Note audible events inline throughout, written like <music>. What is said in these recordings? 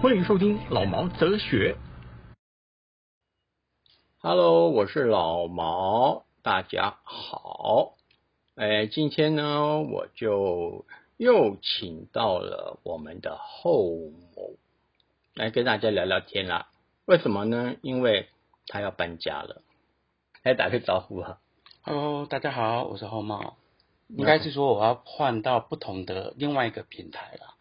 欢迎收听老毛哲学。Hello，我是老毛，大家好。哎，今天呢，我就又请到了我们的后某来跟大家聊聊天啦。为什么呢？因为他要搬家了。来打个招呼啊！Hello，大家好，我是后茂。应该是说我要换到不同的另外一个平台了。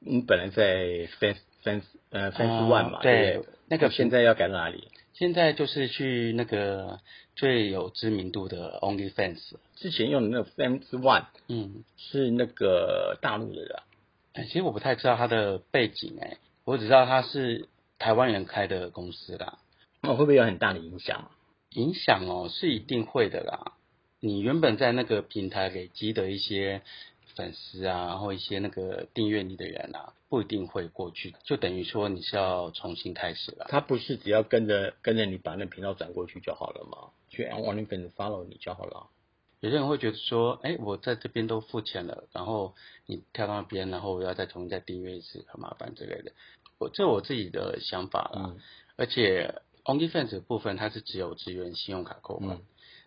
你本来在 Fans Fans 呃 Fans One 嘛，啊对对，那个现在要改到哪里？现在就是去那个最有知名度的 OnlyFans。之前用的那个 Fans One 嗯，是那个大陆的人。哎其实我不太知道他的背景哎、我只知道他是台湾人开的公司啦。那会不会有很大的影响？影响哦，是一定会的啦。你原本在那个平台累积的一些粉丝啊，然后一些那个订阅你的人啊，不一定会过去，就等于说你是要重新开始了。他不是只要跟着跟着你把那频道转过去就好了吗？去 OnlyFans follow 你就好了。有些人会觉得说，哎，我在这边都付钱了，然后你跳到那边，然后我要再重新再订阅一次，很麻烦之类的。我这我自己的想法啦。嗯而且 OnlyFans 的部分它是只有支援信用卡扣款，嗯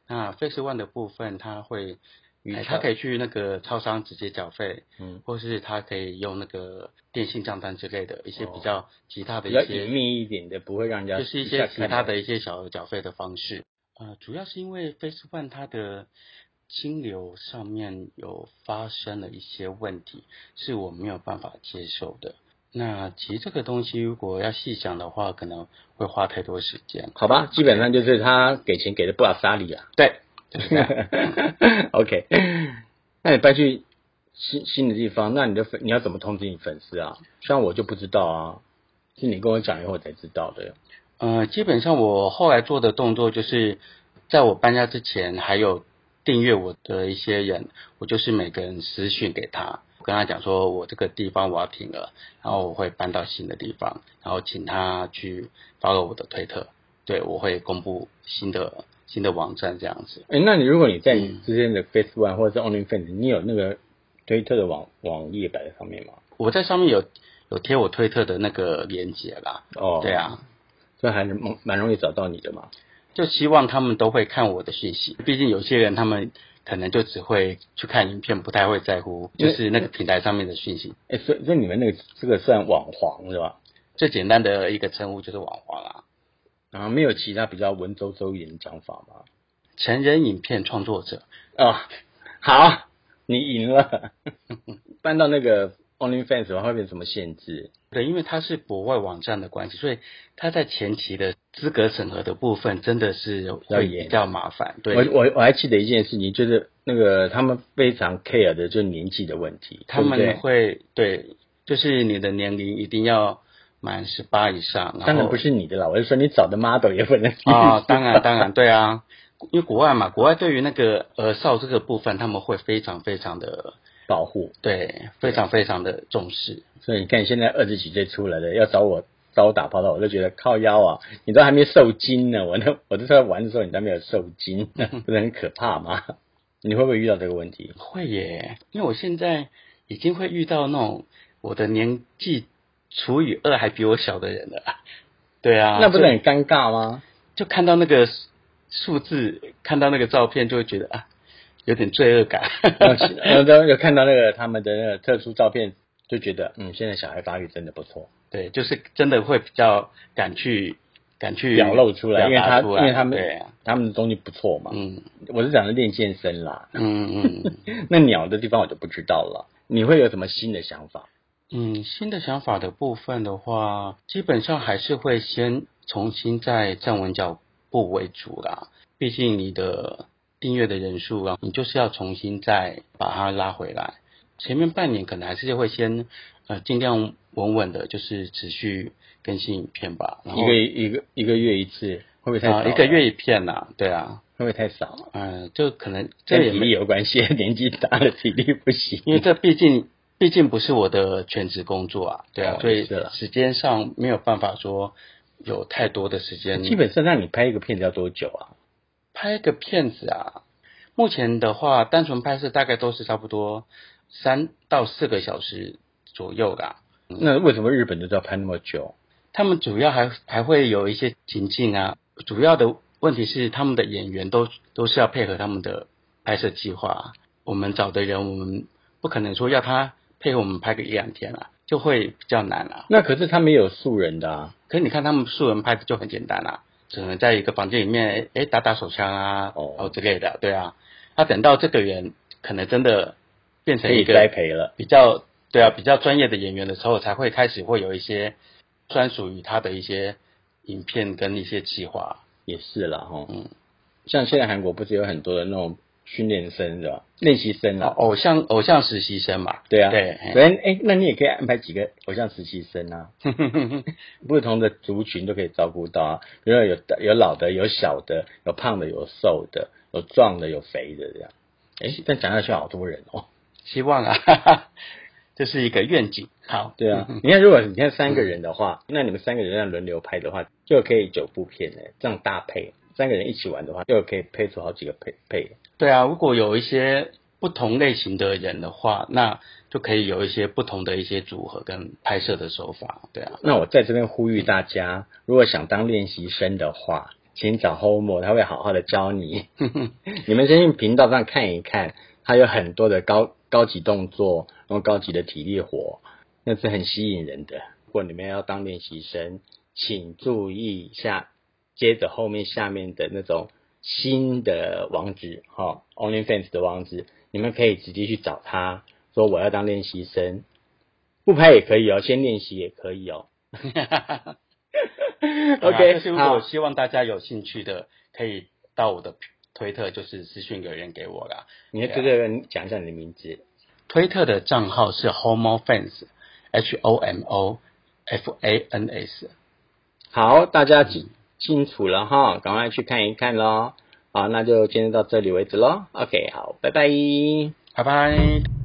那 Face One 的部分它会，哎，鱼它可以去那个超商直接缴费，嗯，或是他可以用那个电信账单之类的一些哦比较其他的比较一些隐秘一点的，不会让人家就是一些其他的一些小额缴费的方式。呃，主要是因为 Facebook 它的金流上面有发生了一些问题，是我没有办法接受的。那其实这个东西如果要细讲的话，可能会花太多时间。好吧，基本上就是他给钱给的不阿沙里啊。对。<laughs> OK，那你搬去新新的地方，那你的粉你要怎么通知你粉丝啊？像我就不知道啊，是你跟我讲以后我才知道的。呃，基本上我后来做的动作就是，在我搬家之前，还有订阅我的一些人，我就是每个人私讯给他，跟他讲说我这个地方我要停了，然后我会搬到新的地方，然后请他去 follow 我的推特，对我会公布新的新的网站这样子。哎、那你如果你在之前的 Facebook 或者是 OnlyFans，你有那个推特的网网页摆在上面吗？我在上面有有贴我推特的那个链接啦，哦，对，啊，这还是蛮蛮容易找到你的嘛。就希望他们都会看我的讯息，毕竟有些人他们可能就只会去看影片，不太会在乎就是那个平台上面的讯息。哎、所以所以你们那个这个算网黄是吧？最简单的一个称呼就是网黄啦，然后没有其他比较文绉绉一点的讲法吗？成人影片创作者。哦，好，你赢了。<laughs> 搬到那个 OnlyFans 的话会变什么限制？对，因为它是国外网站的关系，所以它在前期的资格审核的部分真的是会严比较麻烦。对，我我我还记得一件事情，就是那个他们非常 care 的就是年纪的问题，他们会对，就是你的年龄一定要满十八以上，然当然不是你的啦，我是说你找的 model 也不能啊、当然当然对啊，因为国外嘛，国外对于那个呃少这个部分，他们会非常非常的保护，对，非常非常的重视。所以你看现在二十几岁出来的要找我找我打炮的，我就觉得靠腰啊，你都还没受精呢，我那我都在玩的时候你都没有受精，<laughs> 不是很可怕吗？你会不会遇到这个问题？会耶，因为我现在已经会遇到那种我的年纪除以二还比我小的人了。<laughs> 对啊，那不是很尴尬吗？就看到那个数字，看到那个照片，就会觉得啊，有点罪恶感。然后都有看到那个他们的那个特殊照片，就觉得嗯，现在小孩发育真的不错，<laughs> 对，就是真的会比较敢去敢去表露出来，因为他因为他们对啊，他们的东西不错嘛。嗯我是讲的练健身啦，嗯嗯 <laughs> 那鸟的地方我就不知道了。你会有什么新的想法？嗯，新的想法的部分的话，基本上还是会先重新再站稳脚步为主啦。毕竟你的订阅的人数啊，你就是要重新再把它拉回来。前面半年可能还是会先呃尽量稳稳的，就是持续更新影片吧。然后一个一个一个月一次，会不会太少啊、一个月一片呐、对啊，会不会太少？嗯、就可能这也没，有关系，<laughs> 年纪大了体力不行。因为这毕竟毕竟不是我的全职工作啊，对啊，哦所以时间上没有办法说有太多的时间。基本上让你拍一个片子要多久啊？拍个片子啊，目前的话，单纯拍摄大概都是差不多三到四个小时左右啦啊、那为什么日本都要拍那么久？他们主要还还会有一些情境啊，主要的问题是他们的演员都都是要配合他们的拍摄计划啊。我们找的人，我们不可能说要他配合我们拍个一两天啊，就会比较难啊。那可是他们也有素人的啊。可是你看他们素人拍的就很简单啊，只能在一个房间里面，哎，打打手枪啊，哦哦之类的，对啊。那等到这个人可能真的变成一个栽培了。比较对啊比较专业的演员的时候，才会开始会有一些专属于他的一些影片跟一些计划。也是啦，哈，嗯，像现在韩国不是有很多的那种训练生是吧？练习生啊，偶像偶像实习生嘛，对啊，对所以哎，那你也可以安排几个偶像实习生啊，<laughs> 不同的族群都可以照顾到啊，比如说有有老的，有小的，有胖的，有瘦的，有壮的，有肥的这样。哎，但讲下去好多人哦。希望啊，<laughs> 这是一个愿景。好，对啊，<laughs> 你看，如果你看三个人的话，那你们三个人这样轮流拍的话，就可以九部片呢。这样搭配，三个人一起玩的话，就可以配出好几个配配。对啊，如果有一些不同类型的人的话，那就可以有一些不同的一些组合跟拍摄的手法。对啊，那我在这边呼吁大家，如果想当练习生的话，请找 Homo，他会好好的教你。<laughs> 你们先去频道上看一看，他有很多的高高级动作，然后高级的体力活，那是很吸引人的。如果你们要当练习生，请注意一下，接着后面下面的那种新的网址，哈、o n l y f a n s 的网址，你们可以直接去找他，说我要当练习生，不拍也可以哦，先练习也可以哦。<laughs> <laughs> OK，但是如果希望大家有兴趣的，可以到我的推特，就是私讯留言给我啦。你对这个讲一下你的名字。推特的账号是 Homo Fans，H O M O F A N S。好，大家清清楚了哈，赶快去看一看喽。好，那就今天到这里为止喽。OK，好，拜拜。拜拜。